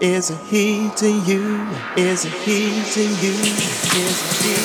is he to you? Is he to you? Is he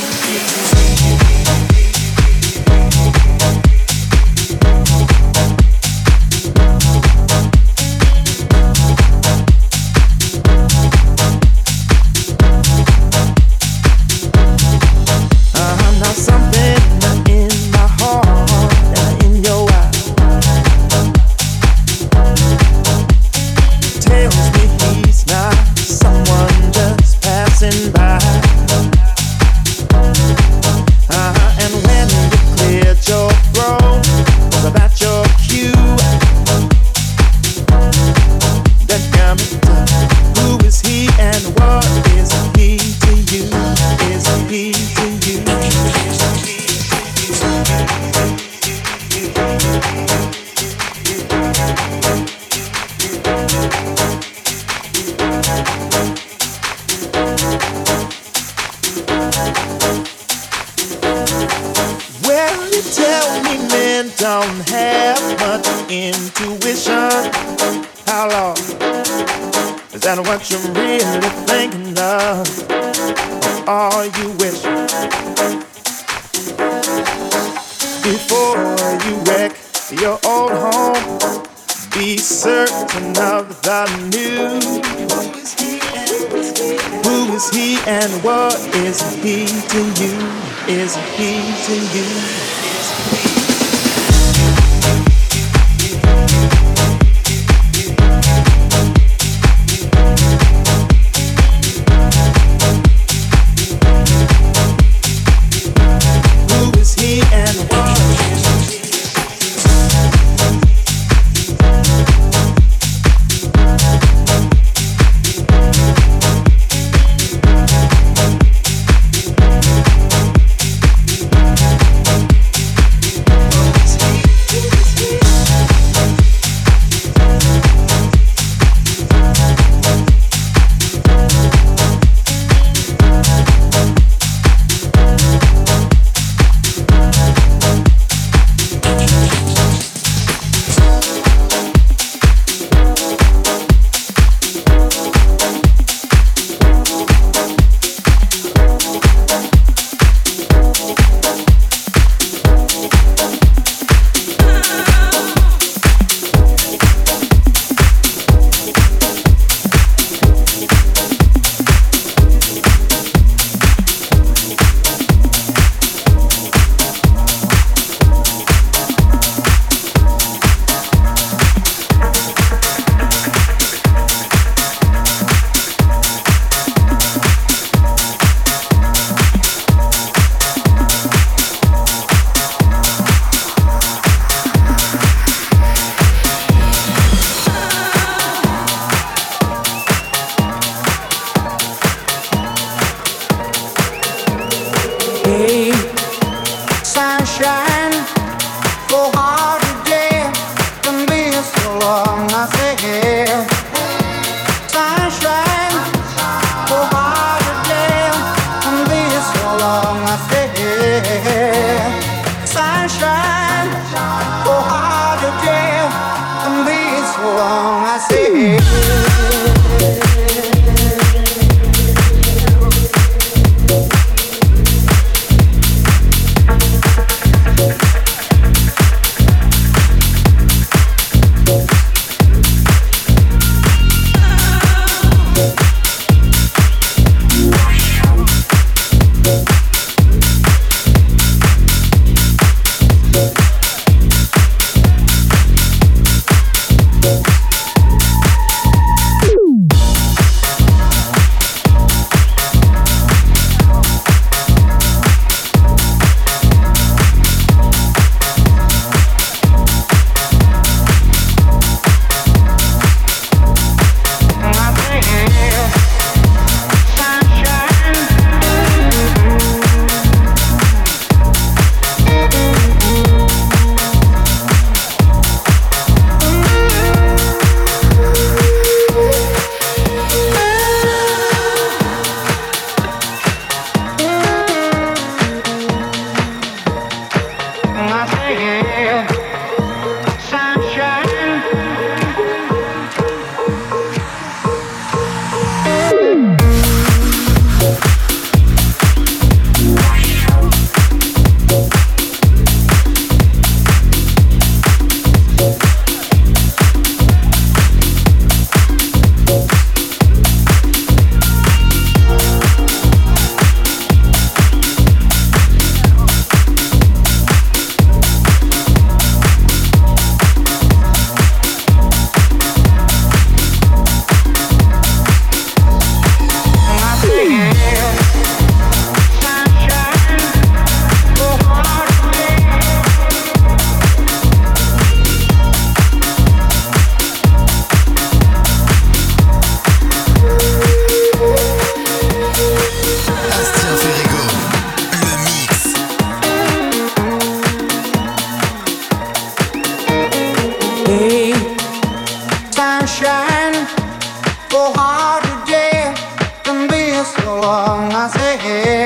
long I say, hey.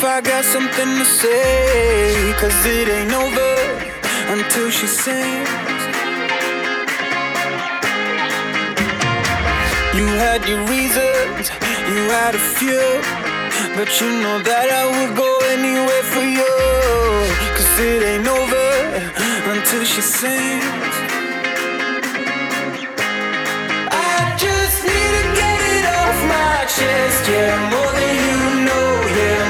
if I got something to say. Cause it ain't over until she sings. You had your reasons, you had a few. But you know that I would go anywhere for you. Cause it ain't over until she sings. I just need to get it off my chest, yeah, more than you know, yeah.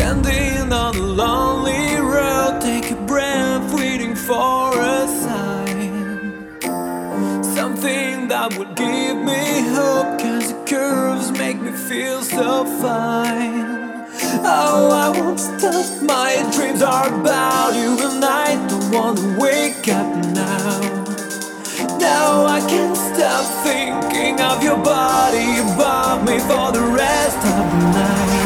Standing on a lonely road, take a breath, waiting for a sign. Something that would give me hope, cause the curves make me feel so fine. Oh, I won't stop, my dreams are about you, and I don't wanna wake up now. Now I can't stop thinking of your body above me for the rest of the night.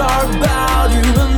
our value